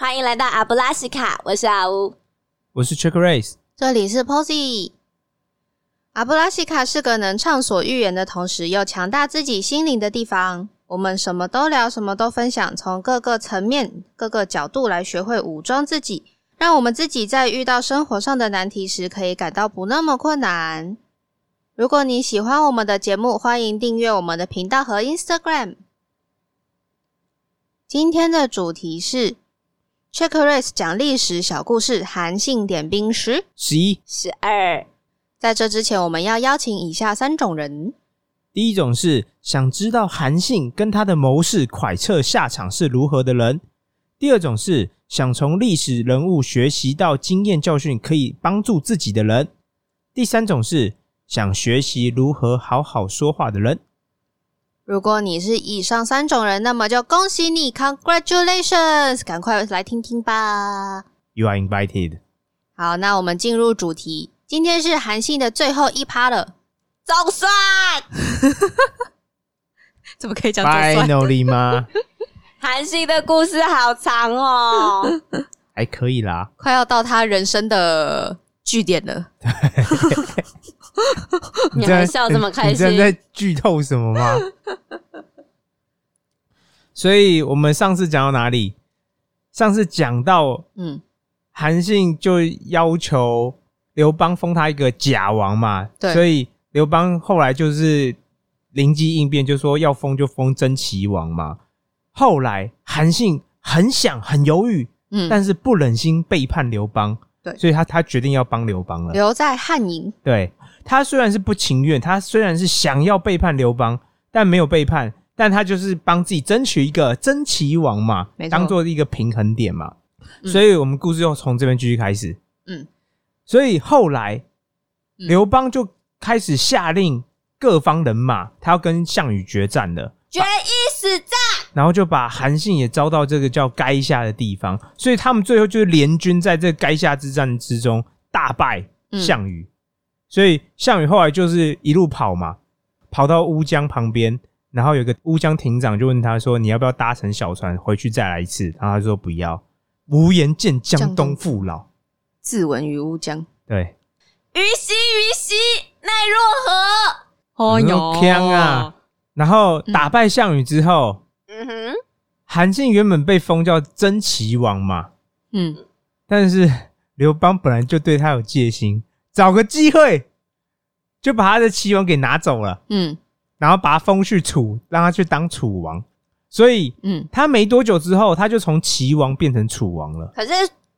欢迎来到阿布拉西卡，我是阿乌。我是 Chick Race，这里是 Posy。阿布拉西卡是个能畅所欲言的同时又强大自己心灵的地方。我们什么都聊，什么都分享，从各个层面、各个角度来学会武装自己，让我们自己在遇到生活上的难题时，可以感到不那么困难。如果你喜欢我们的节目，欢迎订阅我们的频道和 Instagram。今天的主题是 Check Race 讲历史小故事，韩信点兵十。十一。十二，在这之前，我们要邀请以下三种人：第一种是想知道韩信跟他的谋士蒯彻下场是如何的人；第二种是想从历史人物学习到经验教训，可以帮助自己的人；第三种是想学习如何好好说话的人。如果你是以上三种人，那么就恭喜你，Congratulations！赶快来听听吧。You are invited。好，那我们进入主题。今天是韩信的最后一趴了，总算 怎么可以讲 Finally 吗？韩信的故事好长哦。还可以啦。快要到他人生的据点了。你还笑这么开心？在剧透什么吗？所以我们上次讲到哪里？上次讲到嗯，韩信就要求刘邦封他一个假王嘛，对所以刘邦后来就是灵机应变，就说要封就封真齐王嘛。后来韩信很想很犹豫，嗯但是不忍心背叛刘邦，对所以他他决定要帮刘邦了。留在汉营。对他虽然是不情愿，他虽然是想要背叛刘邦，但没有背叛，但他就是帮自己争取一个真齐王嘛当做一个平衡点嘛。嗯。所以我们故事又从这边继续开始。嗯，所以后来嗯。刘邦就开始下令各方人马，他要跟项羽决战了。决一死战，然后就把韩信也招到这个叫垓下的地方，所以他们最后就是联军在这垓下之战之中大败嗯。项羽，所以项羽后来就是一路跑嘛，跑到乌江旁边，然后有个乌江亭长就问他说：“你要不要搭乘小船回去再来一次？”然后他说：“不要，无颜见江东父老。自刎于乌江。”对，虞兮虞兮，奈若何？哦哟强啊！然后打败项羽之后，嗯哼，韩信原本被封叫真齐王嘛，嗯，但是刘邦本来就对他有戒心，找个机会就把他的齐王给拿走了，嗯然后把他封去楚，让他去当楚王。所以嗯，他没多久之后，他就从齐王变成楚王了。可是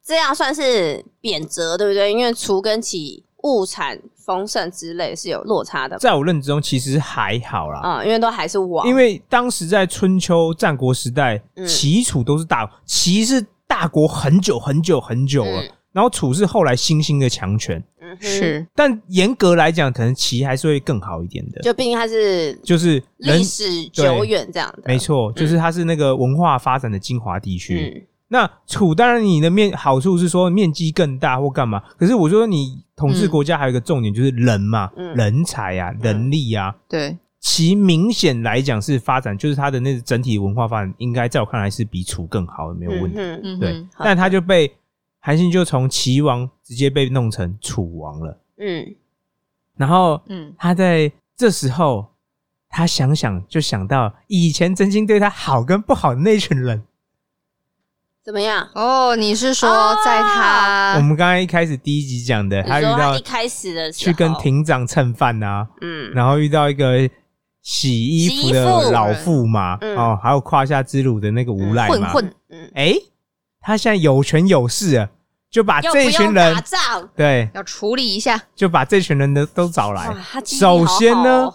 这样算是贬谪，对不对？因为楚跟齐物产丰盛之类是有落差的，在我认知中，其实还好啦，嗯，因为都还是王，因为当时在春秋战国时代，嗯。齐楚都是大，齐是大国很久很久很久了，嗯然后楚是后来新兴的强权。嗯哼，是。但严格来讲，可能齐还是会更好一点的，就毕竟它是就是历史久远这样的，没错，就是它是那个文化发展的精华地区。嗯，那楚当然你的面好处是说面积更大或干嘛，可是我说你统治国家还有一个重点就是人嘛，嗯。人才啊，人力啊。对，其明显来讲是发展，就是它的那个整体文化发展，应该在我看来是比楚更好的，没有问题。对嗯，但它就被韩信就从齐王直接被弄成楚王了。嗯，然后嗯他在这时候，他想想就想到以前曾经对他好跟不好的那群人。怎么样？哦，你是说在他我们刚刚一开始第一集讲的，他遇到一开始的去跟亭长蹭饭啊，嗯然后遇到一个洗衣服的老妇嘛，嗯哦，还有胯下之辱的那个无赖嘛，混混，嗯，哎、他现在有权有势了，就把又这不用群人打仗，对，要处理一下。就把这群人的都找来。首先呢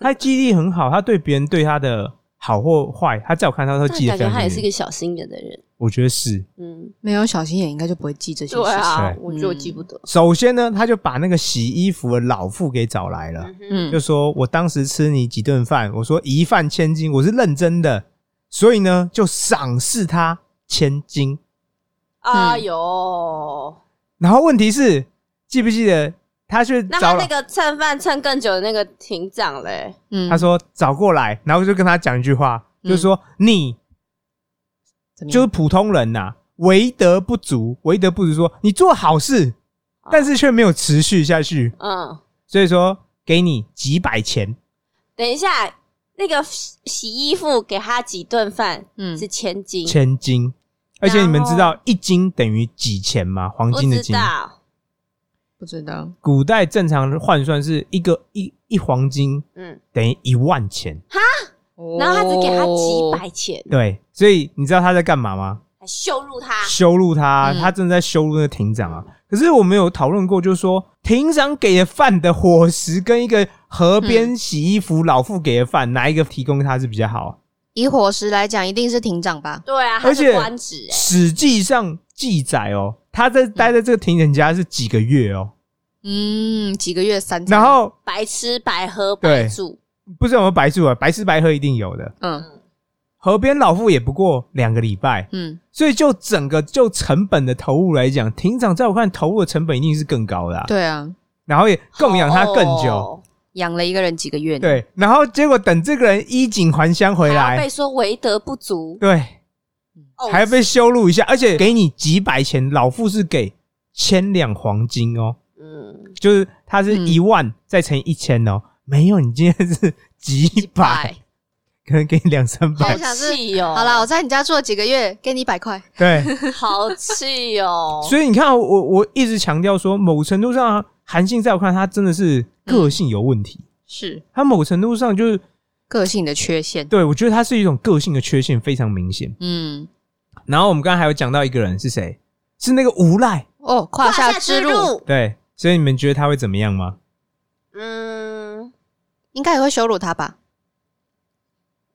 他记忆力很好，他对别人对他的好或坏，他在我看他都记得但感觉他也。是一个小心眼的人，我觉得是。嗯，没有小心眼，应该就不会记这些事情。对，啊我觉得我记不得，首先呢，他就把那个洗衣服的老妇给找来了，嗯。就说我当时吃你几顿饭，我说一饭千金，我是认真的，所以呢就赏识他千金。哎呦，然后问题是，记不记得他去那找了？他那个蹭饭蹭更久的那个亭长嘞，嗯。他说找过来，然后就跟他讲一句话，嗯。就是说你怎么样？就是普通人呐、为德不足，为德不足说你做好事，但是却没有持续下去，嗯，所以说给你几百钱，等一下，那个洗洗衣服给他几顿饭，嗯。是千金，千金。而且你们知道一斤等于几钱吗？黄金的金，知道，不知道，古代正常换算是一个一一黄金嗯，等于一万钱，哈？然后他只给他几哦百钱，对，所以你知道他在干嘛吗？还羞辱他，羞辱他，嗯他正在羞辱那个庭长啊。可是我们有讨论过，就是说庭长给的饭的伙食跟一个河边洗衣服老妇给的饭，哪一个提供他是比较好？以伙食来讲，一定是庭长吧？对啊，他是而且官职哎，史记上记载哦，他在待在这个庭长家是几个月哦，嗯，几个月三餐，然后白吃白喝对白住，不是我们白住啊，白吃白喝一定有的。嗯河边老妇也不过两个礼拜，嗯，所以就整个就成本的投入来讲，庭长在我看投入的成本一定是更高的、啊，对啊，然后也供养他更久。哦养了一个人几个月，，对，然后结果等这个人衣锦还乡回来。被来，说为德不足，对，哦还要被羞辱一下，而且给你几百钱，老妇是给千两黄金哦，嗯，就是他是一万再乘以一千哦，没有，你今天是几百，可能给你两三百好，气哦，好了，我在你家住了几个月，给你一百块，对，好气哦，所以你看，我我一直强调说，某程度上，韩信在我看他真的是个性有问题，是他某程度上就是个性的缺陷，对我觉得他是一种个性的缺陷，非常明显。嗯，然后我们刚刚还有讲到一个人是谁？是那个无赖，哦，胯下之辱，对，所以你们觉得他会怎么样吗？嗯应该也会羞辱他吧？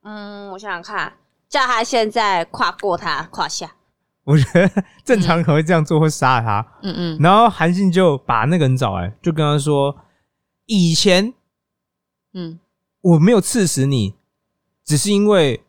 嗯，我想想看，叫他现在跨过他胯下，我觉得 正常人会这样做，会杀了他。嗯嗯。然后韩信就把那个人找来，就跟他说：“以前嗯。我没有刺死你，只是因为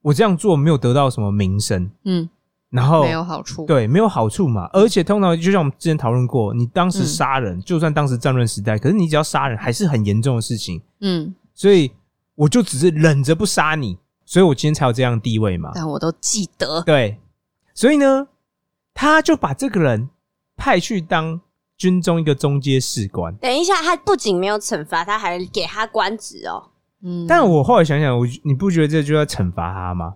我这样做没有得到什么名声，嗯，然后没有好处，，对没有好处嘛。而且通常就像我们之前讨论过，你当时嗯。杀人，就算当时战乱时代，可是你只要杀人还是很严重的事情，嗯，所以我就只是忍着不杀你，所以我今天才有这样的地位嘛。但我都记得，对，所以呢，他就把这个人派去当军中一个中阶士官。等一下，他不仅没有惩罚，他还给他官职哦。嗯，但我后来想想，我你不觉得这就要惩罚他吗？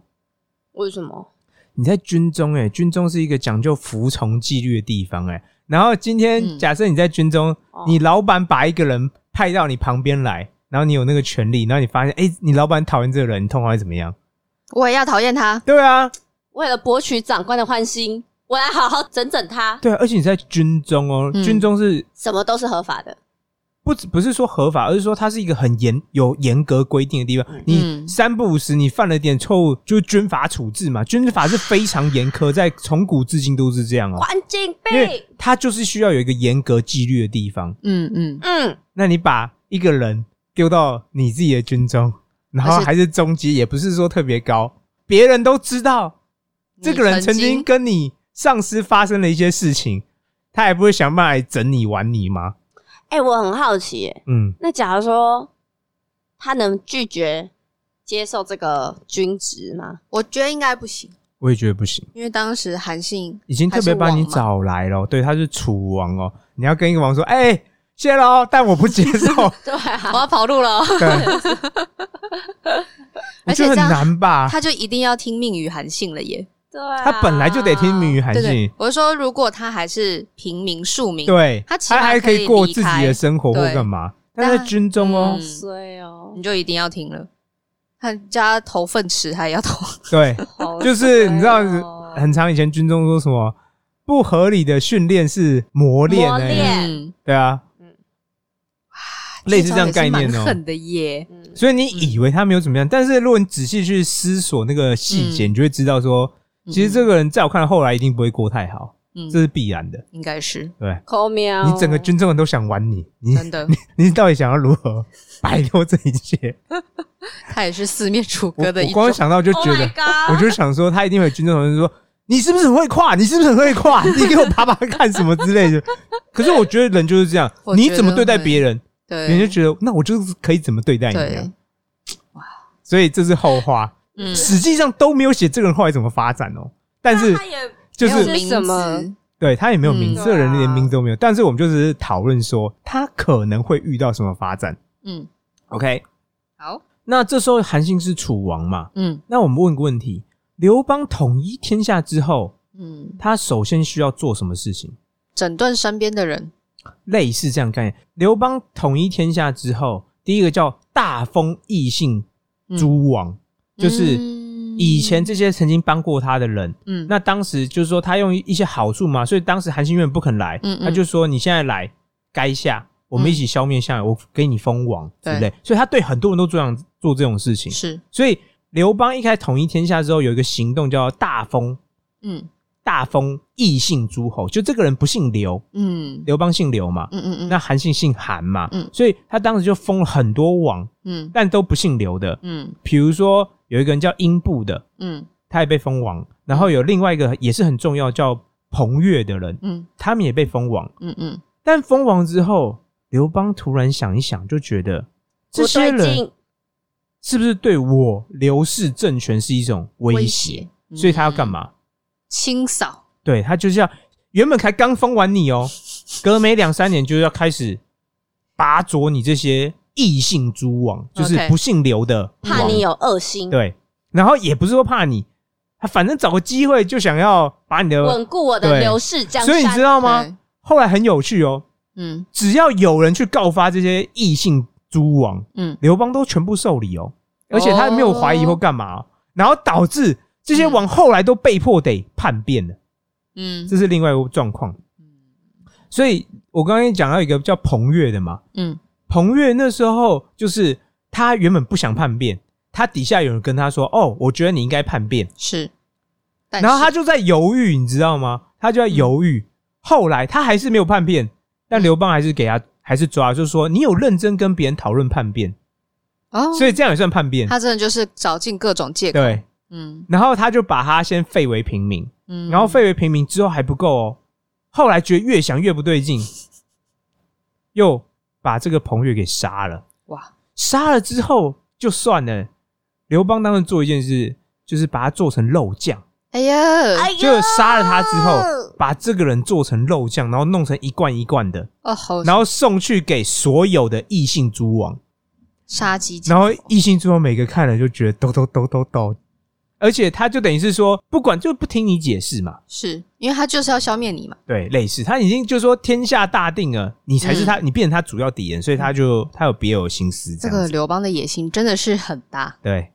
为什么？你在军中、欸，军中是一个讲究服从纪律的地方、欸，然后今天嗯假设你在军中，哦你老板把一个人派到你旁边来，然后你有那个权利，然后你发现，哎、你老板讨厌这个人，你通常会怎么样？我也要讨厌他，对啊，为了博取长官的欢心，我来好好整整他，对啊，而且你在军中哦、嗯军中是什么都是合法的。不只不是说合法，而是说它是一个很严有严格规定的地方。嗯你三不五时你犯了点错误，就是军法处置嘛。军法是非常严苛，在从古至今都是这样哦、环境因为病，它就是需要有一个严格纪律的地方。嗯嗯，嗯，那你把一个人丢到你自己的军中，然后还是中级，也不是说特别高，别人都知道这个人曾经经跟你上司发生了一些事情，他也不会想办法来整你玩你吗？哎、我很好奇耶，嗯，那假如说他能拒绝接受这个军职吗？我觉得应该不行，我也觉得不行。因为当时韩信已经特别把你找来了，对，他是楚王哦。你要跟一个王说，哎、谢喽，但我不接受。对我啊，要跑路了。哦，对，我觉得很而且很难吧？他就一定要听命于韩信了耶。对啊，他本来就得听命于韩信，，我是说，如果他还是平民庶民，对，他还可可以以过自己的生活或对干嘛。但在但军中哦。好，嗯哦，你就一定要听了。他家投粪池，他也要投。对，就是你知道哦，很长以前军中说什么不合理的训练是磨练呢、磨练。嗯，对啊，嗯类似这样概念哦。蛮狠的耶。嗯所以你以为他没有怎么样，但是如果你仔细去思索那个细节，嗯你就会知道说，其实这个人在我看来后来一定不会过太好，嗯这是必然的。应该是对，抠喵，你整个军中人都想玩你，你真的，你到底想要如何摆脱这一切？他也是四面楚歌的一种我光。想到就 Oh 觉得我就想说，他一定会有军中同事说。你是不是很会跨？你是不是很会跨？你给我爬爬看什么之类的。可是我觉得人就是这样，你怎么对待别人，对，人就觉得那我就是可以怎么对待你啊？哇。，所以这是后话，嗯，实际上都没有写这个人后来怎么发展哦。但是他也就是名什么字对他也没有名字，嗯这个人连名字都没有。但是我们就是讨论说他可能会遇到什么发展。嗯，OK，好，那这时候韩信是楚王嘛？嗯那我们问个问题：刘邦统一天下之后，嗯，他首先需要做什么事情？整顿身边的人，类似这样概念。刘邦统一天下之后，第一个叫大封异姓诸王，就是以前这些曾经帮过他的人。嗯那当时就是说他用一些好处嘛，所以当时韩信原本不肯来，嗯嗯他就说你现在来，该下我们一起消灭项羽，我给你封王对不对。所以他对很多人都这样做这种事情。是所以刘邦一开始统一天下之后，有一个行动叫大封嗯大封异姓诸侯，就这个人不姓刘，嗯。刘邦姓刘嘛，嗯嗯嗯，那韩信姓韩嘛，嗯。所以他当时就封了很多王，嗯。但都不姓刘的。嗯。比如说有一个人叫英布的，嗯。他也被封王，然后有另外一个也是很重要叫彭越的人，嗯。他们也被封王。嗯嗯。但封王之后，刘邦突然想一想，就觉得这些人，是不是对我刘氏政权是一种威胁？嗯。所以他要干嘛？清扫，对他就是要原本才刚封完你哦，隔没两三年就要开始拔擢你这些异姓诸王，就是不姓刘的王，怕你有恶心，对，然后也不是说怕你，他反正找个机会就想要把你的，稳固我的对刘氏江山。所以你知道吗？对？后来很有趣哦，嗯。只要有人去告发这些异姓诸王，嗯。刘邦都全部受理哦，而且他没有怀疑或干嘛哦、然后导致这些王后来都被迫得叛变了，嗯。这是另外一个状况。所以我刚刚讲到一个叫彭越的嘛，嗯。彭越那时候就是他原本不想叛变，他底下有人跟他说：“哦，我觉得你应该叛变。是，”然后他就在犹豫，你知道吗？他就在犹豫。后来他还是没有叛变，但刘邦还是给他还是抓，就是说你有认真跟别人讨论叛变，哦，所以这样也算叛变。他真的就是找尽各种借口，对，嗯。然后他就把他先废为平民，嗯，然后废为平民之后还不够哦，后来觉得越想越不对劲，又把这个彭越给杀了。哇，杀了之后就算了，刘邦当时做一件事，就是把他做成肉酱，哎呀，哎呀就是杀了他之后，把这个人做成肉酱，然后弄成一罐一罐的，哦好，然后送去给所有的异姓诸王，杀鸡然后异姓诸王每个看了就觉得抖抖抖抖抖，而且他就等于是说，不管就不听你解释嘛，是因为他就是要消灭你嘛，对，类似他已经就说天下大定了，你才是他，你变成他主要敌人，所以他就他有别有心思这这个样子，刘邦的野心真的是很大，对，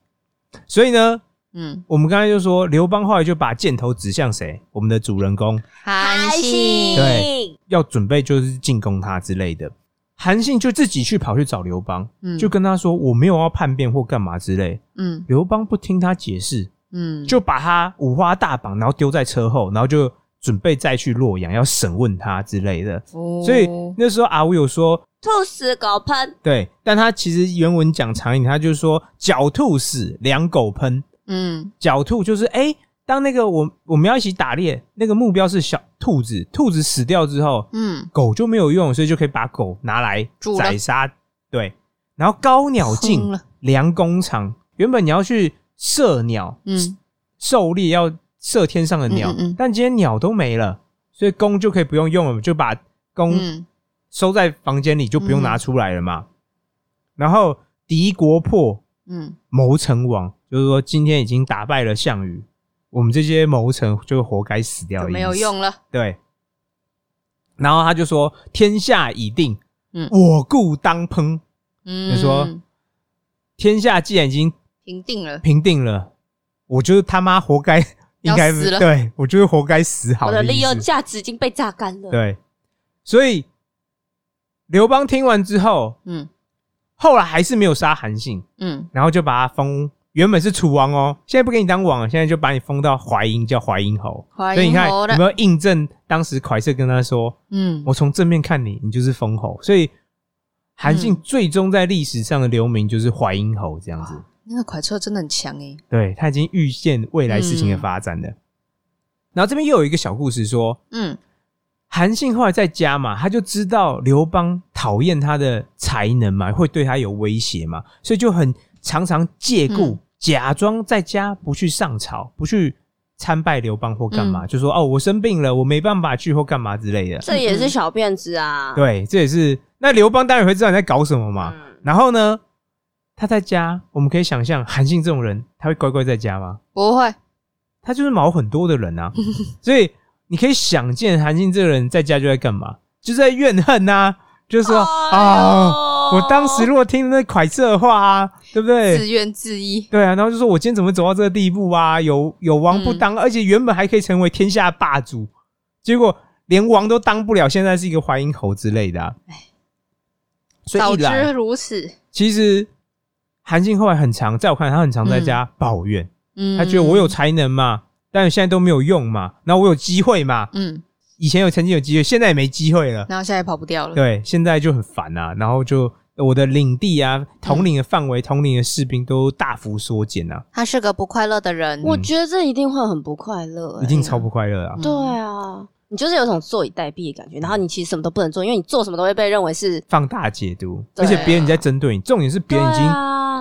所以呢，嗯，我们刚才就说刘邦后来就把箭头指向谁，我们的主人公。韩信，对要准备就是进攻他之类的，韩信就自己去跑去找刘邦，嗯。就跟他说我没有要叛变或干嘛之类，嗯。刘邦不听他解释，嗯，就把他五花大绑，然后丢在车后，然后就准备再去洛阳要审问他之类的。哦所以那时候阿吴有说，兔死狗烹，对，但他其实原文讲长一点，他就是说狡兔死，良狗烹。嗯狡兔就是哎、诶当那个我我们要一起打猎，那个目标是小兔子，兔子死掉之后，嗯狗就没有用，所以就可以把狗拿来宰杀。对，然后高鸟尽，良弓藏。原本你要去射鸟，嗯。狩猎要射天上的鸟，嗯嗯嗯。但今天鸟都没了，所以弓就可以不用用了，就把弓嗯。收在房间里，就不用拿出来了嘛。然后敌国破，嗯。谋臣亡，就是说今天已经打败了项羽，我们这些谋臣就活该死掉的意思，就没有用了，对。然后他就说：“天下已定，嗯。我故当烹。嗯，就说天下既然已经平定了，平定了，我就是他妈活该，应该要死了。对我就是活该死好我的利用价值已经被榨干了。对，所以刘邦听完之后，嗯。后来还是没有杀韩信，嗯。然后就把他封，原本是楚王哦，现在不给你当王了，现在就把你封到淮阴，叫淮阴侯。淮所以你看有没有印证当时蒯彻跟他说，嗯我从正面看你，你就是封侯。所以韩信嗯。最终在历史上的留名就是淮阴侯这样子。那个蒯彻真的很强哎，对他已经预见未来事情的发展了。然后这边又有一个小故事说，嗯韩信后来在家嘛，他就知道刘邦讨厌他的才能嘛，会对他有威胁嘛，所以就很常常借故、嗯假装在家不去上朝，不去参拜刘邦或干嘛，就说哦我生病了，我没办法去或干嘛之类的。这也是小辫子啊。对，这也是那刘邦当然会知道你在搞什么嘛。嗯，然后呢，他在家，我们可以想象韩信这种人，他会乖乖在家吗？不会，他就是毛很多的人啊，所以你可以想见韩信这个人在家就在干嘛，就在怨恨呐、就是说哎啊、呦我当时如果听那蒯彻的话啊，对不对？自怨自艾。对啊，然后就说我今天怎么走到这个地步啊？有有王不当，而且原本还可以成为天下霸主，结果连王都当不了，现在是一个淮阴侯之类的、啊。所以早知如此，其实韩信后来很常，在我看来，他很常在家抱怨，嗯。他觉得我有才能嘛，但是现在都没有用嘛，然后我有机会嘛，嗯，以前有曾经有机会，现在也没机会了。然后现在跑不掉了。对，现在就很烦啊，然后就我的领地啊、统领的范围、统领的士兵都大幅缩减啊，他是个不快乐的人。我觉得这一定会很不快乐、欸，一定超不快乐啊。对啊，你就是有种坐以待毙的感觉，然后你其实什么都不能做，因为你做什么都会被认为是放大解读，对而且别人在针对你，重点是别人已对经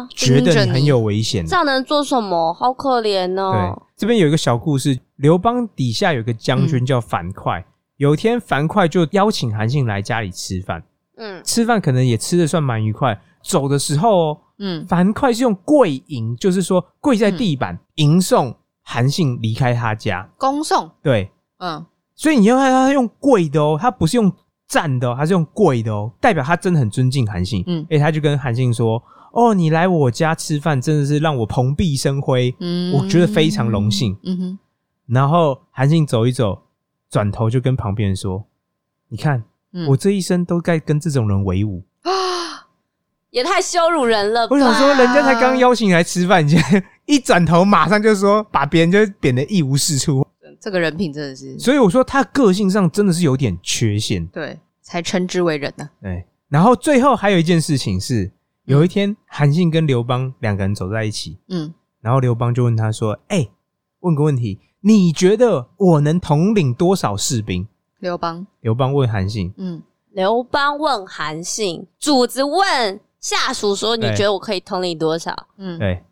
啊，觉得你很有危险这。样能做什么？好可怜对哦。，这边有一个小故事，刘邦底下有一个将军叫樊哙，有一天樊哙就邀请韩信来家里吃饭，嗯，吃饭可能也吃的算蛮愉快。走的时候哦，嗯，樊哙是用跪迎，就是说跪在地板迎送韩信离开他家。恭送，对，嗯，所以你要看他用跪的哦，他不是用站的哦，他是用跪的哦，代表他真的很尊敬韩信。嗯哎，他就跟韩信说：“哦，你来我家吃饭，真的是让我蓬荜生辉，嗯我觉得非常荣幸。嗯哼，然后韩信走一走，转头就跟旁边人说：“你看，嗯我这一生都该跟这种人为伍啊。也太羞辱人了吧。我想说，人家才刚邀请你来吃饭，你现在 一转头马上就说把别人就贬得一无是处。这个人品真的是所以我说他个性上真的是有点缺陷。对，才称之为人呢。对，然后最后还有一件事情是，有一天韩信跟刘邦两个人走在一起，嗯，然后刘邦就问他说：“哎、问个问题，你觉得我能统领多少士兵？刘邦，？”刘邦问韩信，嗯，刘邦问韩信，主子问下属说：“你对。觉得我可以统领多少？嗯，对，？”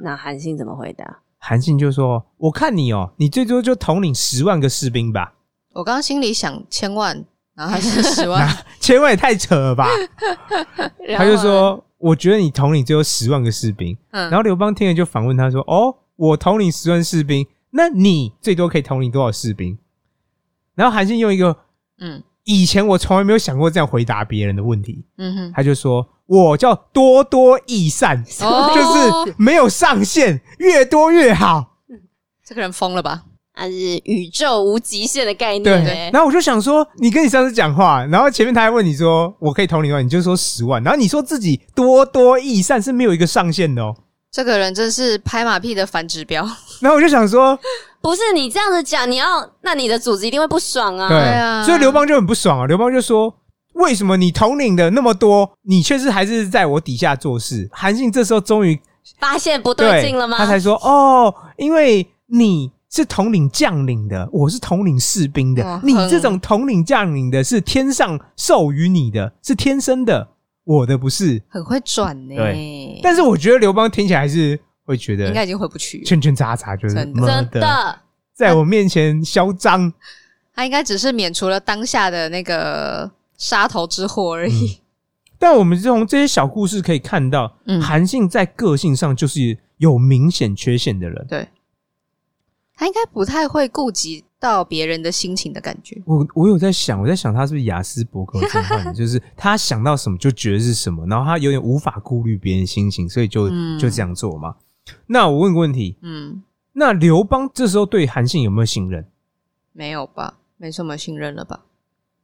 那韩信怎么回答？韩信就说：“我看你哦，你最多就统领十万个士兵吧，我刚刚心里想千万，然后还是十万，千万也太扯了吧？” 他就说：“我觉得你统领只有十万个士兵。”嗯，然后刘邦听了就反问他说：“哦，我统领十万士兵，那你最多可以统领多少士兵？”然后韩信用一个嗯以前我从来没有想过这样回答别人的问题，嗯哼，他就说：“我叫多多益善，哦 就是没有上限，越多越好。这个人疯了吧？他是宇宙无极限的概”念、对欸，。然后我就想说，你跟你上司讲话，然后前面他还问你说：“我可以统领多少？”你就说十万，然后你说自己多多益善是没有一个上限的哦。这个人真是拍马屁的反指标。然后我就想说，不是你这样子讲，你要那你的组织一定会不爽啊。对，啊所以刘邦就很不爽啊。刘邦就说：“为什么你统领的那么多，你却是还是在我底下做事？”韩信这时候终于发现不对劲了吗？他才说：“哦，因为你是统领将领的，我是统领士兵的。你这种统领将领的是天上授予你的，是天生的，我的不是。很会转呢、对但是我觉得刘邦听起来还是会觉得应该已经回不去了。圈圈叉叉，就是真的妈真的，在我面前嚣张。他应该只是免除了当下的那个杀头之祸而已。但我们从这些小故事可以看到，嗯韩信在个性上就是有明显缺陷的人。对，他应该不太会顾及到别人的心情的感觉。我我有在想，我在想他是不是雅斯伯格症 患者，就是他想到什么就觉得是什么，然后他有点无法顾虑别人心情，所以就、嗯就这样做嘛。那我问个问题，嗯，那刘邦这时候对韩信有没有信任？没有吧？没什么信任了吧？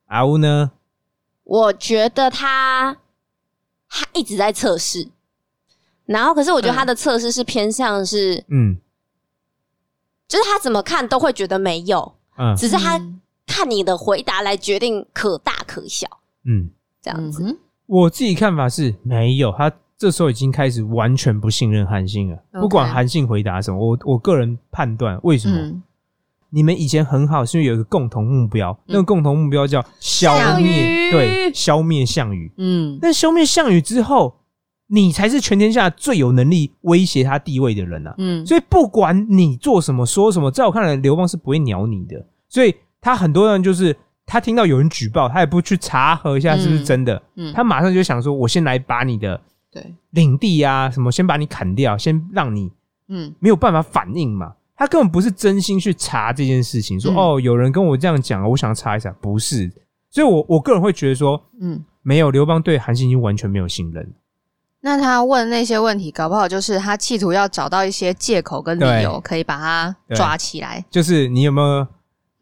阿乌呢？我觉得他他一直在测试，然后可是我觉得他的测试是偏向是，嗯就是他怎么看都会觉得没有，嗯只是他嗯看你的回答来决定可大可小嗯，这样子。嗯我自己看法是没有，他这时候已经开始完全不信任韩信了。不管韩信回答什么，我我个人判断，为什么？嗯你们以前很好，是因为有一个共同目标，那个共同目标叫消灭，对，消灭项羽。嗯但消灭项羽之后，你才是全天下最有能力威胁他地位的人啊！嗯，所以不管你做什么说什么，在我看来，刘邦是不会鸟你的。所以他很多人就是他听到有人举报，他也不去查核一下是不是真的，嗯他马上就想说：我先来把你的对，领地啊什么，先把你砍掉，先让你嗯没有办法反应嘛。他根本不是真心去查这件事情，说、嗯哦，有人跟我这样讲，我想查一下，不是。所以我我个人会觉得说，嗯。没有刘邦对韩信已经完全没有信任。那他问那些问题，搞不好就是他企图要找到一些借口跟理由，可以把他抓起来。就是你有没有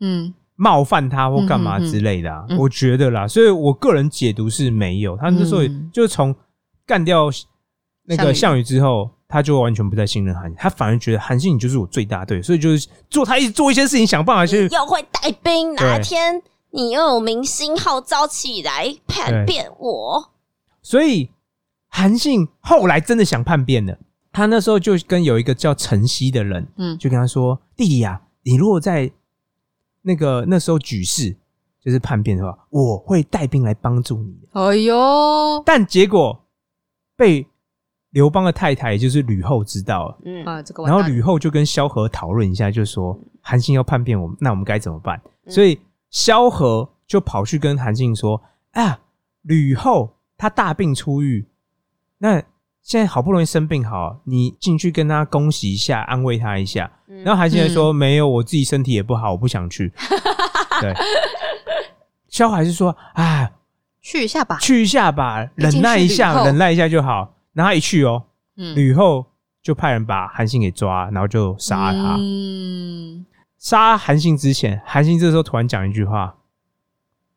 嗯冒犯他或干嘛之类的啊？嗯嗯嗯我觉得啦，所以我个人解读是没有。他那时候嗯就是从干掉那个项项羽之后，他就完全不再信任韩信，他反而觉得韩信你就是我最大对，所以就是做他一直做一些事情，想办法去又会带兵，哪一天你又有明星号召起来叛变我？所以韩信后来真的想叛变了，他那时候就跟有一个叫陈曦的人，嗯。就跟他说：“弟弟呀、你如果在那个那时候举事就是叛变的话，我会带兵来帮助你。哎呦”，但结果被刘邦的太太，也就是吕后知道了，嗯，啊，这个然后吕后就跟萧何讨论一下，就说韩信要叛变我们，那我们该怎么办？嗯。所以萧何就跑去跟韩信说：“啊，吕后她大病初愈，那现在好不容易生病好，你进去跟他恭喜一下，安慰他一下。”嗯然后韩信就说：“没有，我自己身体也不好，我不想去。”对，萧何还是说：“啊，去一下吧。去一下吧，忍耐一下，忍耐一下就好。”然后他一去哦，嗯，吕后就派人把韩信给抓，然后就杀了他。嗯，杀韩信之前，韩信这时候突然讲一句话，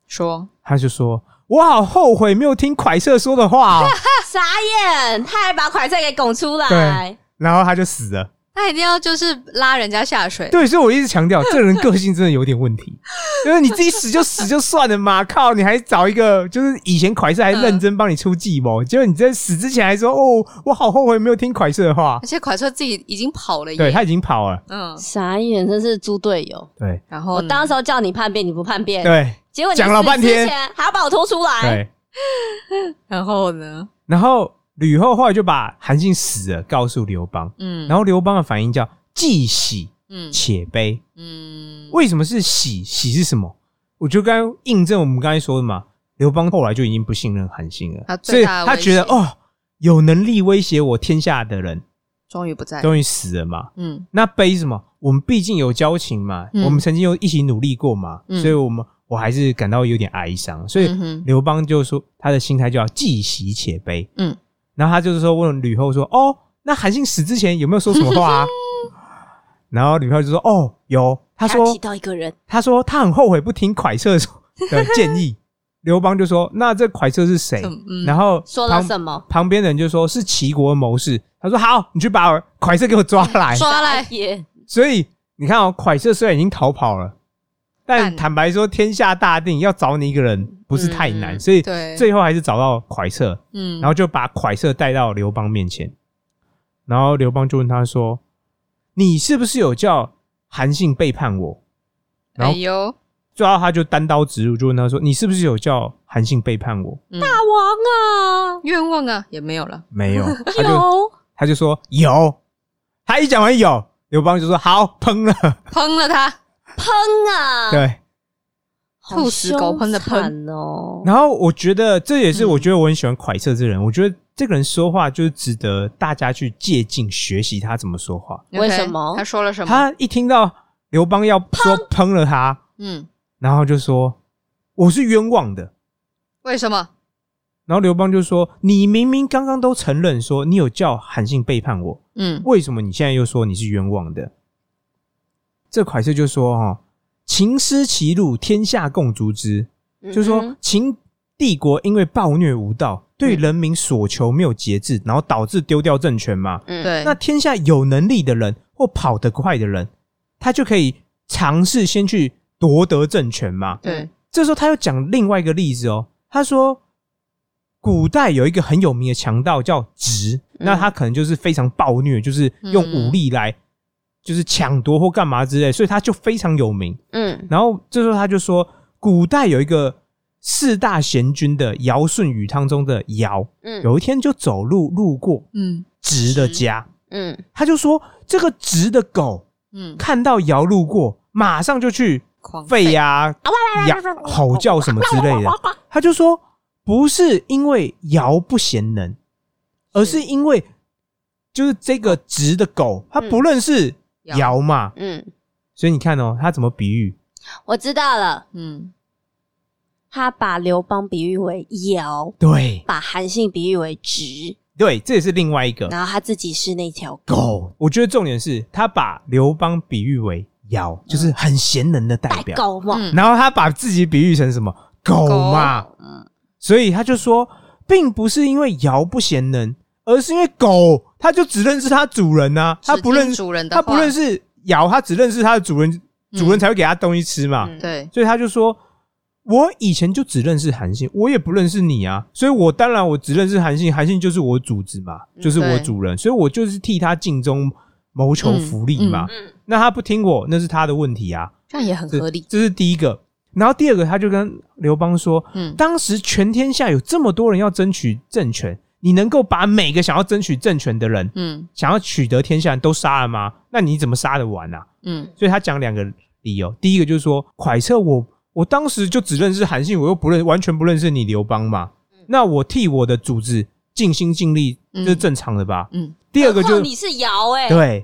说他就说：“我好后悔没有听蒯瑟说的话、哦。傻眼，他还把蒯瑟给拱出来对，然后他就死了。他一定要就是拉人家下水。对，所以我一直强调，这个人个性真的有点问题。就是你自己死就死就算了嘛，靠，你还找一个就是以前蒯瑟还认真帮你出计谋，结果你在死之前还说：哦，我好后悔没有听蒯瑟的话而。且蒯瑟自己已经跑了耶。对他已经跑了。嗯，傻眼，真是猪队友。对然后我当时候叫你叛变，你不叛变，对结果讲了半天还要把我拖出来，对，然后呢？然后吕后后来就把韩信死了告诉刘邦，嗯，然后刘邦的反应叫既喜嗯且悲。嗯，为什么是喜？喜是什么？我就刚刚印证我们刚才说的嘛。刘邦后来就已经不信任韩信了他，所以最大的他觉得哦，有能力威胁我天下的人终于不在。终于死了嘛。嗯那悲是什么？我们毕竟有交情嘛，嗯我们曾经有一起努力过嘛，嗯所以我们我还是感到有点哀伤。所以刘邦就说他的心态就要既喜且悲。嗯，然后他就是说问吕后说：“哦，那韩信死之前有没有说什么话啊？” 然后吕后就说：“哦，有。”他说提到一个人，他说他很后悔不听蒯彻的建议。刘邦就说：“那这蒯彻是谁？”嗯然后说了什么？旁边人就说是齐国的谋士。他说：“好，你去把蒯彻给我抓来。抓来傻眼，” 所以你看哦，蒯彻虽然已经逃跑了，但但坦白说，天下大定，要找你一个人不是太难，嗯所以最后还是找到蒯彻，嗯，然后就把蒯彻带到刘邦面前。然后刘邦就问他说：“你是不是有叫韩信背叛我？”然后哎呦，最后他就单刀直入，就问他说：“你是不是有叫韩信背叛我嗯大王啊，愿望啊也没有了。？”没有，他就有他就说有。他一讲完有，刘邦就说：“好，喷了。喷了他，喷啊，”，对，兔死狗烹的喷哦。然后我觉得这也是嗯我觉得我很喜欢蒯彻这人，我觉得这个人说话就是值得大家去借鉴学习他怎么说话。为什么他说了什么？他一听到刘邦要说喷了他，嗯，然后就说：“我是冤枉的。”为什么？然后刘邦就说：“你明明刚刚都承认说你有叫韩信背叛我，嗯为什么你现在又说你是冤枉的？”这蒯社就说：“哈，秦失其路，天下共逐之。”就是说嗯，秦帝国因为暴虐无道，对嗯人民所求没有节制，然后导致丢掉政权嘛。嗯，对，那天下有能力的人或跑得快的人，他就可以尝试先去夺得政权嘛。对，这时候他又讲另外一个例子哦，他说古代有一个很有名的强盗叫直，嗯那他可能就是非常暴虐，就是用武力来就是抢夺或干嘛之类，所以他就非常有名。嗯。然后这时候他就说，古代有一个四大贤君的尧舜禹汤中的尧，嗯。有一天就走路路过嗯。直的家，嗯。他就说这个直的狗嗯，看到尧路过，马上就去吠。呀、呀、吼叫什么之类的。他就说不是因为尧不贤能，而是因为就是这个直的狗，它不认识尧嘛，嗯，所以你看哦，他怎么比喻？我知道了，嗯。他把刘邦比喻为尧，对。把韩信比喻为直，对，这也是另外一个。然后他自己是那条狗，狗。我觉得重点是他把刘邦比喻为尧，就是很贤能的代表。狗嘛，嗯。然后他把自己比喻成什么？狗嘛？嗯。所以他就说，并不是因为尧不贤能，而是因为狗它就只认识它主人呐、它不认主人的话，不认识咬，它只认识它的主人，嗯主人才会给它东西吃嘛。嗯对，所以他就说。我以前就只认识韩信，我也不认识你啊，所以我当然我只认识韩信，韩信就是我主子嘛，嗯就是我主人，所以我就是替他尽忠谋求福利嘛。嗯那他不听我，那是他的问题啊。这样也很合理。这是第一个。然后第二个，他就跟刘邦说：“嗯当时全天下有这么多人要争取政权，你能够把每个想要争取政权的人、嗯想要取得天下人都杀了吗？那你怎么杀得完啊？”嗯所以他讲两个理由。第一个就是说，蒯彻我我当时就只认识韩信，我又不认完全不认识你刘邦嘛，那我替我的主子尽心尽力，这是正常的吧？嗯，第二个就你是尧哎，对，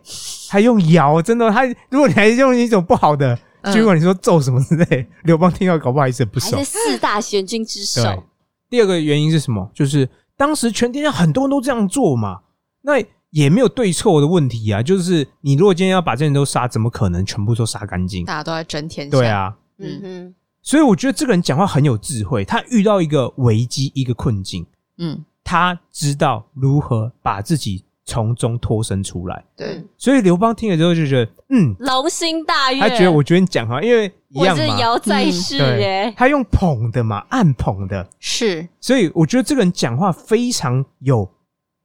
还用尧，真的，他如果你还用一种不好的，嗯结果你说揍什么之类，刘邦听到搞不好意思很不爽还是。四大贤君之首，第二个原因是什么？就是当时全天下很多人都这样做嘛，那也没有对错的问题啊。就是你如果今天要把这些人都杀，怎么可能全部都杀干净？大家都在争天下。对，啊，嗯哼，所以我觉得这个人讲话很有智慧，他遇到一个危机、一个困境，嗯，他知道如何把自己从中脱身出来。对，所以刘邦听了之后就觉得，嗯，龙心大悦，他觉得我觉得你讲话，因为一我是样嘛，尧在世对。哎，，他用捧的嘛，暗捧的，是，所以我觉得这个人讲话非常有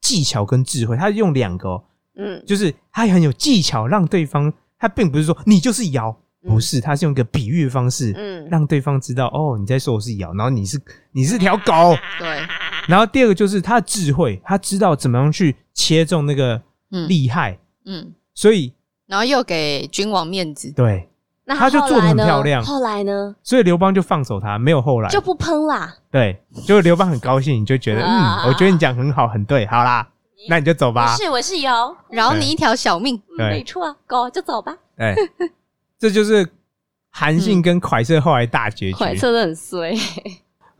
技巧跟智慧。他用两个、哦，嗯。就是他很有技巧，让对方他并不是说你就是尧，嗯。不是，他是用一个比喻的方式，嗯，让对方知道哦，你在说我是尧，然后你是你是条狗。对，然后第二个就是他的智慧，他知道怎么样去切中那个嗯厉害，嗯，所以然后又给君王面子，对，那他就做得后来呢很漂亮后来呢所以刘邦就放手他，没有后来，就不喷啦，对，就刘邦很高兴，你就觉得啊嗯，我觉得你讲很好，很对，好啦，那你就走我吧。是我是尧，饶你一条小命。没错，狗就走吧，哎，这就是韩信跟蒯彻后来大结局。蒯彻的很衰，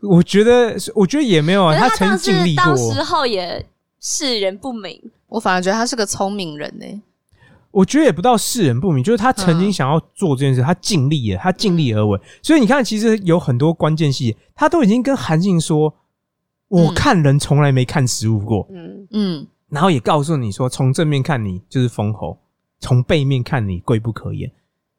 我觉得，我觉得也没有啊，他曾当经尽力过。时当时候也世人不明，我反而觉得他是个聪明人呢。我觉得也不到世人不明，就是他曾经嗯想要做这件事，他尽力了，他尽力而为。所以你看，其实有很多关键细节，他都已经跟韩信说：“我嗯看人从来没看食物过。嗯嗯然后也告诉你说，从正面看你就是封侯，从背面看你贵不可言。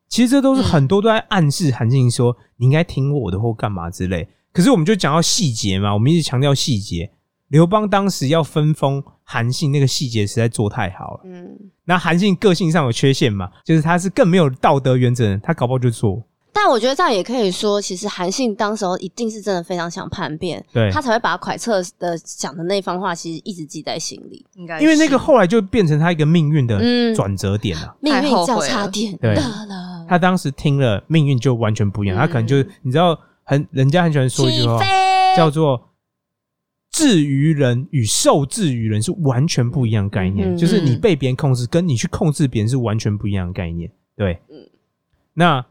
其实这都是很多都在暗示韩信说你应该听我的或干嘛之类。可是我们就讲到细节嘛，我们一直强调细节。刘邦当时要分封韩信，那个细节实在做太好了。嗯，那韩信个性上有缺陷嘛，就是他是更没有道德原则的人，他搞不好就做。但我觉得这样也可以说，其实韩信当时候一定是真的非常想叛变，对他才会把蒯彻的讲的那番话，其实一直记在心里。应该因为那个后来就变成他一个命运的嗯转折点啊。命运交叉点对了，他当时听了，命运就完全不一样。他可能就你知道，很人家很喜欢说一句话，叫做“治于人与受制于人”是完全不一样的概念，嗯就是你被别人控制，跟你去控制别人是完全不一样的概念。对，嗯那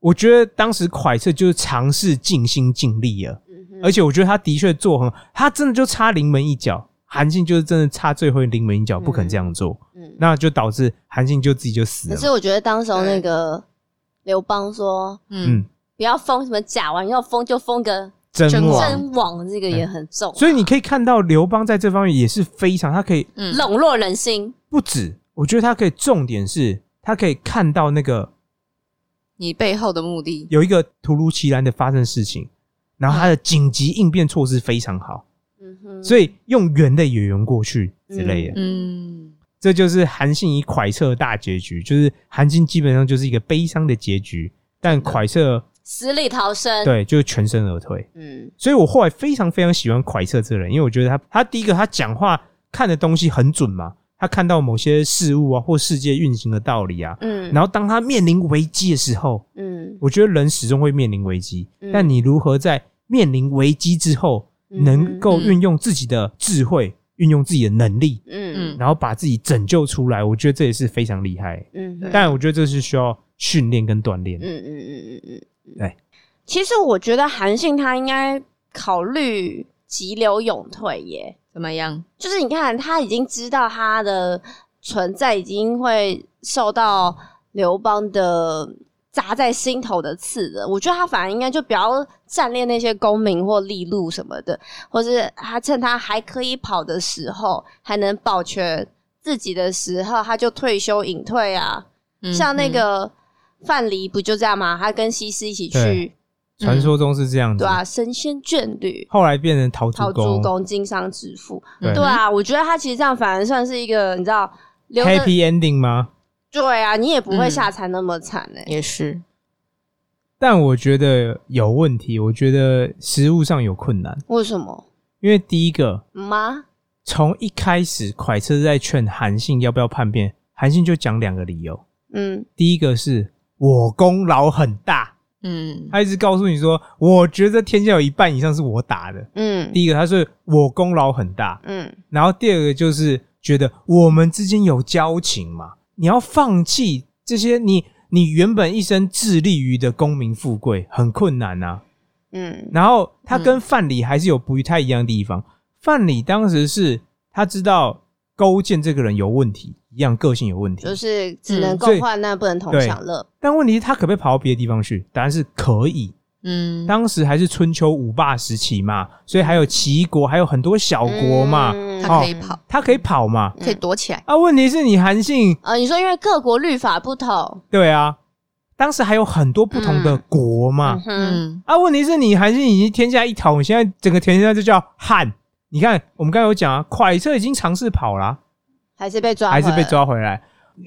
我觉得当时蒯彻就是尝试尽心尽力了，嗯而且我觉得他的确做很好，他真的就差临门一脚。韩信就是真的差最后临门一脚，不肯这样做，嗯。那就导致韩信就自己就死了。可是我觉得当时候那个刘邦说嗯嗯，不要封什么假王，要封就封个真真王。真王，这个也很重啊，所以你可以看到刘邦在这方面也是非常，他可以嗯。笼络人心。不止，我觉得他可以重点是，他可以看到那个你背后的目的，有一个突如其来的发生事情，然后他的紧急应变措施非常好，嗯哼，所以用圆的也圆过去之类的，嗯。这就是韩信以蒯彻的大结局，就是韩信基本上就是一个悲伤的结局，但蒯彻死里逃生。，对，就是全身而退。嗯所以我后来非常非常喜欢蒯彻这个人，因为我觉得他他第一个他讲话看的东西很准嘛，他看到某些事物啊或世界运行的道理啊，嗯，然后当他面临危机的时候，嗯我觉得人始终会面临危机，嗯但你如何在面临危机之后，嗯能够嗯运用自己的智慧，运用自己的能力，嗯然后把自己拯救出来，我觉得这也是非常厉害。嗯嗯但我觉得这是需要训练跟锻炼。嗯嗯嗯嗯嗯，对。其实我觉得韩信他应该考虑急流勇退耶，怎么样？就是你看他已经知道他的存在已经会受到刘邦的扎在心头的刺了。我觉得他反而应该就不要占练那些功名或利禄什么的，或是他趁他还可以跑的时候，还能保全自己的时候，他就退休隐退啊。嗯像那个范蠡不就这样吗？他跟西施一起去对，传说中是这样子，对啊，神仙眷侣。后来变成陶陶朱公经商致富，对。对啊，我觉得他其实这样反而算是一个，你知道，，Happy Ending 吗？对啊，你也不会嗯。下残那么惨哎、也是，但我觉得有问题，我觉得食物上有困难，为什么？因为第一个，吗？从一开始蒯彻在劝韩信要不要叛变，韩信就讲两个理由，嗯。第一个是我功劳很大，嗯。他一直告诉你说，我觉得天下有一半以上是我打的。嗯。第一个，他是我功劳很大，嗯。然后第二个就是觉得我们之间有交情嘛，你要放弃这些你你原本一生致力于的功名富贵，很困难啊。嗯。然后他跟范蠡还是有不太一样的地方。范蠡当时是他知道勾践这个人有问题，一样个性有问题，就是只能嗯共患难，不能同享乐。但问题是他可不可以跑到别的地方去？答案是可以。嗯，当时还是春秋五霸时期嘛，所以还有齐国，还有很多小国嘛，嗯他可以跑，他可以跑嘛。可以躲起来。啊，问题是你韩信，呃，你说因为各国律法不同，对啊，当时还有很多不同的国嘛。嗯，嗯啊，问题是你韩信已经天下一统，现在整个天下就叫汉。你看，我们刚才有讲啊，快车已经尝试跑啦、还是被抓，还是被。抓回来。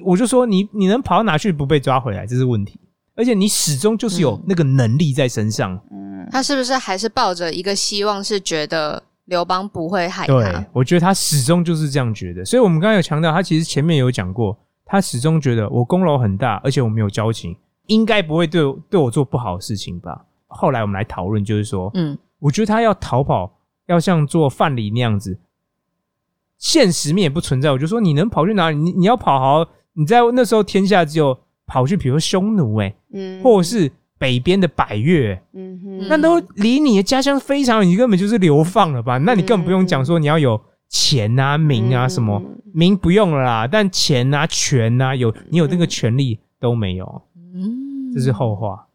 我就说你你能跑到哪去不被抓回来，这是问题。而且你始终就是有嗯那个能力在身上。嗯他是不是还是抱着一个希望，是觉得刘邦不会害对他？，我觉得他始终就是这样觉得。所以我们刚刚有强调，他其实前面有讲过，他始终觉得我功劳很大，而且我们有交情，应该不会对我对我做不好的事情吧。后来我们来讨论，就是说，嗯我觉得他要逃跑，要像做范蠡那样子，现实面也不存在。我就说你能跑去哪里？你你要跑好，你在那时候天下只有跑去，比如说匈奴、欸，嗯或者是北边的百越、欸嗯哼，那都离你的家乡非常远，你根本就是流放了吧？那你更不用讲说你要有钱啊、名啊什么，名不用了啦，但钱啊、权啊，有你有那个权利都没有，嗯，这是后话。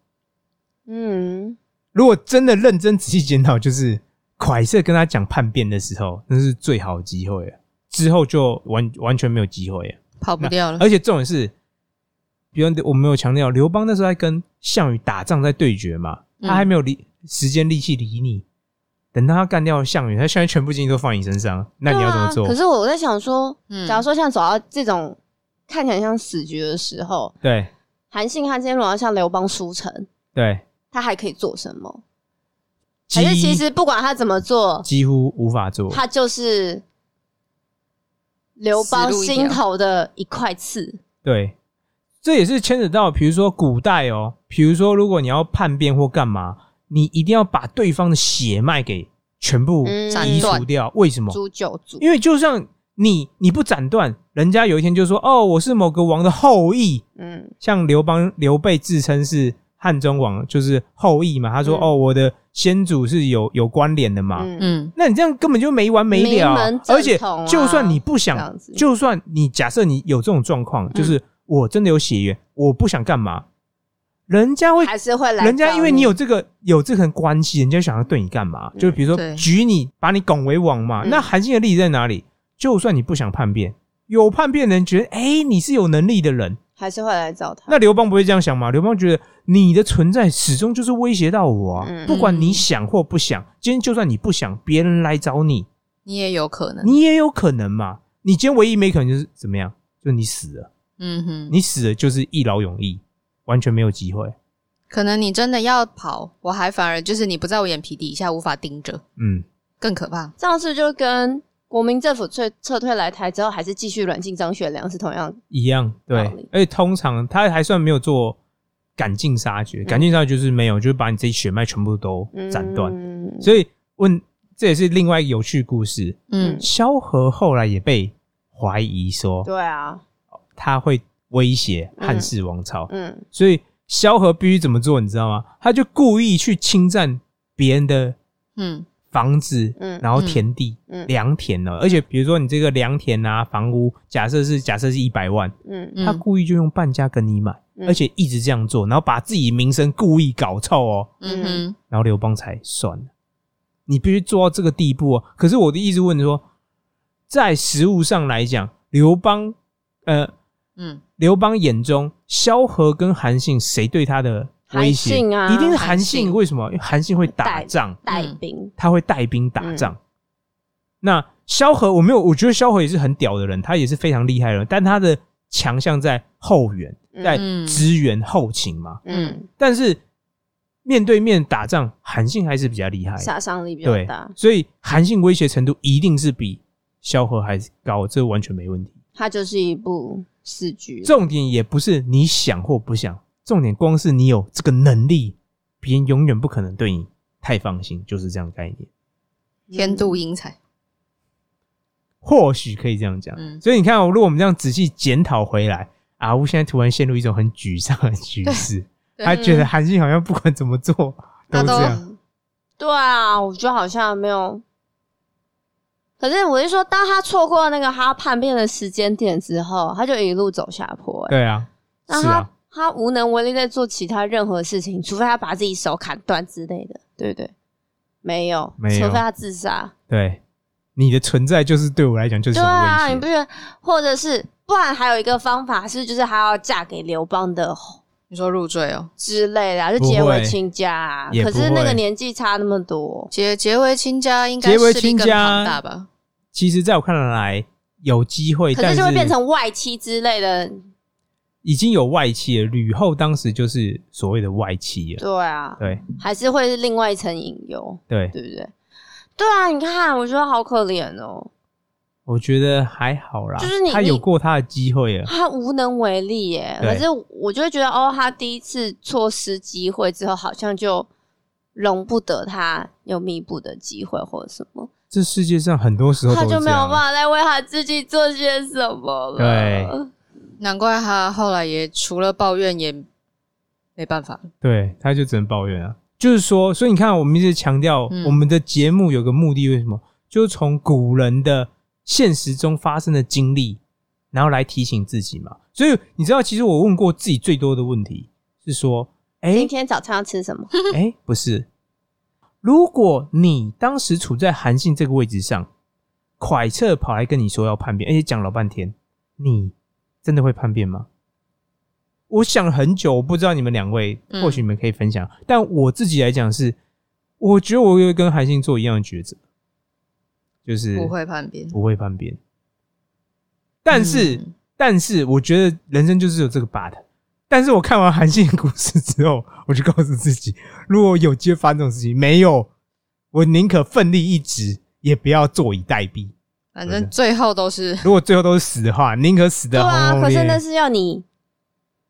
嗯如果真的认真仔细检讨，就是蒯彻跟他讲叛变的时候，那是最好的机会了。之后就完完全没有机会了。跑不掉了。而且重点是，比如我们有强调，刘邦那时候在跟项羽打仗，在对决嘛，嗯他还没有理时间力气理你。等到他干掉了项羽，他现在全部精力都放你身上，那你要怎么做？啊可是我在想说，嗯假如说像走到这种看起来像死局的时候，对韩信他今天如果要向刘邦输城，对，他还可以做什么？还是其实不管他怎么做，几乎无法做。他就是刘邦心头的一块刺。对，这也是牵扯到，比如说古代哦，比如说如果你要叛变或干嘛，你一定要把对方的血脉给全部嗯移除掉。为什么？诛九族，因为就像你你不斩断，人家有一天就说哦，我是某个王的后裔，嗯像刘邦刘备自称是汉中王，就是后裔嘛。他说、嗯哦，我的先祖是有有关联的嘛。嗯嗯那你这样根本就没完没了，而且就算你不想，就算你假设你有这种状况，就是我真的有血缘，我不想干嘛，人家会，还是会来。人家因为你有这个有这层关系，人家想要对你干嘛？嗯就比如说对举你，把你拱为王嘛。嗯那韩信的例子在哪里？就算你不想叛变，有叛变的人觉得，哎，你是有能力的人，还是会来找他。那刘邦不会这样想吗？刘邦觉得你的存在始终就是威胁到我啊，嗯不管你想或不想，今天就算你不想，别人来找你，你也有可能。你也有可能嘛。你今天唯一没可能就是怎么样？就是你死了，嗯哼，你死了就是一劳永逸，完全没有机会。可能你真的要跑，我还反而就是你不在我眼皮底下，无法盯着，嗯，更可怕。上次就跟国民政府撤撤退来台之后，还是继续软禁张学良是同样。一样对。而且通常他还算没有做赶尽杀绝，赶尽杀绝就是没有，就是把你这些血脉全部都斩断。嗯所以问，这也是另外一个有趣故事。嗯。萧何后来也被怀疑说对啊，他会威胁汉室王朝，嗯。所以萧何必须怎么做，你知道吗？他就故意去侵占别人的嗯房子，嗯然后田地、嗯良田呢。而且比如说你这个良田啊，房屋，假设是假设是一百万，嗯嗯他故意就用半价跟你买，嗯而且一直这样做，然后把自己名声故意搞臭哦，嗯哼，然后刘邦才算了。你必须做到这个地步哦。可是我的意思问说，在实物上来讲，刘邦，呃，嗯刘邦眼中，萧何跟韩信谁对他的威胁？韩信啊一定是韩韩信。为什么？因为韩信会打仗，带嗯兵，他会带兵打嗯仗。那萧何，我没有，我觉得萧何也是很屌的人，他也是非常厉害的人，但他的强项在后援，在嗯支援后勤嘛。嗯，但是面对面打仗，韩信还是比较厉害，杀伤力比较对大，，所以韩信威胁程度一定是比萧何还是高，这完全没问题。他就是一部四剧。重点也不是你想或不想，重点光是你有这个能力，别人永远不可能对你太放心，就是这样概念。天妒英才。或许可以这样讲。嗯所以你看哦，如果我们这样仔细检讨回来，阿乌现在突然陷入一种很沮丧的局势，他觉得韩信好像不管怎么做 都这样。对啊，我觉得好像没有。可是我是说，当他错过那个他叛变的时间点之后，他就一路走下坡、欸。对啊，那他、是啊，他无能为力在做其他任何事情，除非他把自己手砍断之类的，对不对？没有，没有除非他自杀。对，你的存在就是对我来讲就是对啊，你。不觉得？或者是，不然还有一个方法是，就是还要嫁给刘邦的你说入赘哦，之类的、啊，就不结为亲家、啊。可是那个年纪差那么多，结结为亲家应该结为势力更庞大吧？其实，在我看来，有机会，但可是就会变成外戚之类的。已经有外戚了。吕后当时就是所谓的外戚了。对啊，对还是会是另外一层隐忧，对，对不对？对啊，你看，我觉得好可怜哦，我觉得还好啦。就是你他有你过他的机会了。他无能为力耶。对可是我就会觉得，哦，他第一次错失机会之后，好像就容不得他有弥补的机会或者什么，这世界上很多时候他就没有办法再为他自己做些什么了。对难怪他后来也除了抱怨也没办法。对，他就只能抱怨啊。就是说，所以你看，我们一直强调嗯我们的节目有个目的，为什么？就是从古人的现实中发生的经历，然后来提醒自己嘛。所以你知道，其实我问过自己最多的问题是说，哎、今天早餐要吃什么？哎、不是，如果你当时处在韩信这个位置上，蒯彻跑来跟你说要叛变，而且讲老半天，你真的会叛变吗？我想了很久，我不知道你们两位，嗯或许你们可以分享。但我自己来讲是，我觉得我会跟韩信做一样的抉择，就是不会叛变，不会叛变。但是，嗯但是我觉得人生就是有这个 but。但是我看完韩信的故事之后，我就告诉自己，如果有机会发生这种事情，没有，我宁可奋力一掷，也不要坐以待毙。反正最后都是如果最后都是死的话，宁可死对的轰啊，轰烈烈。可是那是要你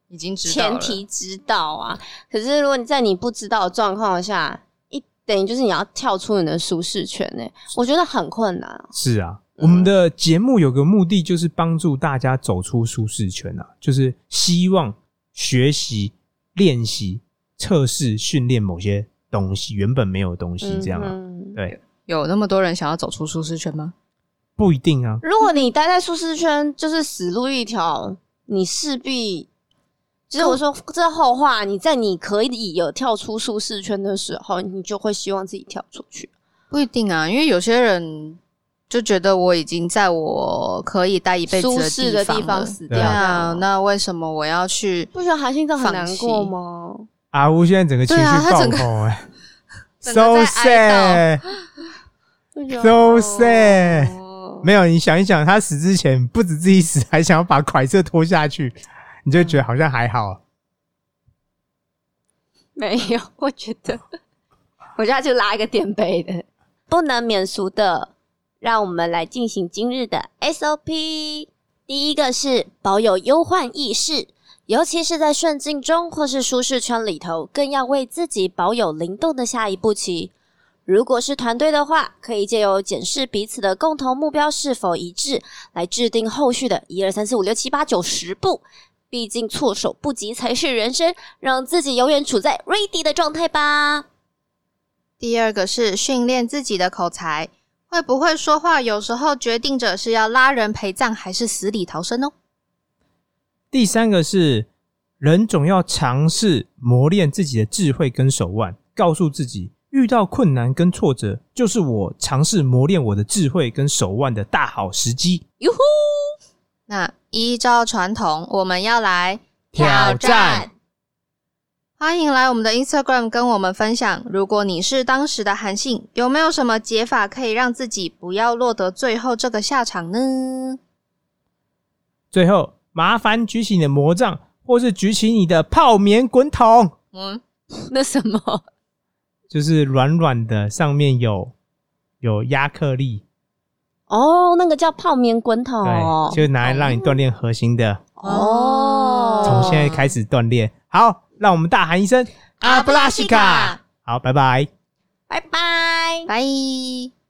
已经知道前提知道啊。可是如果你在你不知道的状况下，一等于就是你要跳出你的舒适圈呢、我觉得很困难啊。是啊，嗯我们的节目有个目的，就是帮助大家走出舒适圈啊，就是希望学习、练习、测试、训练某些东西，原本没有东西，这样啊。嗯对，有那么多人想要走出舒适圈吗？不一定啊。如果你待在舒适圈，就是死路一条，你势必。其实我说这后话，你在你可以有跳出舒适圈的时候，你就会希望自己跳出去。不一定啊，因为有些人就觉得我已经在我可以待一辈子舒适的地方死掉那为什么我要去？不觉得韩信这很难过吗？阿乌现在整个情绪对啊他爆整个棚哎 整，so sad。So 哦 sad 没有，你想一想，他死之前不止自己死，还想要把蒯彻拖下去，你就觉得好像还好。没有，我觉得，我觉得就拉一个垫背的，不能免俗的。让我们来进行今日的 SOP。第一个是保有忧患意识，尤其是在顺境中或是舒适圈里头，更要为自己保有灵动的下一步棋。如果是团队的话，可以借由检视彼此的共同目标是否一致，来制定后续的一二三四五六七八九十步。毕竟措手不及才是人生，让自己永远处在 ready 的状态吧。第二个是训练自己的口才。会不会说话，有时候决定者是要拉人陪葬还是死里逃生哦。第三个是人总要尝试磨练自己的智慧跟手腕，告诉自己遇到困难跟挫折，就是我尝试磨练我的智慧跟手腕的大好时机。哟呼！那依照传统，我们要来挑战。欢迎来我们的 Instagram 跟我们分享，如果你是当时的韩信，有没有什么解法可以让自己不要落得最后这个下场呢？最后，麻烦举起你的魔杖，或是举起你的泡棉滚筒。嗯，那什么？就是软软的，上面有有亚克力。哦，那个叫泡棉滚筒，对，就拿来让你锻炼核心的。哦，从现在开始锻炼，好。让我们大喊一声“阿布拉西卡”！好，拜拜，拜拜，拜。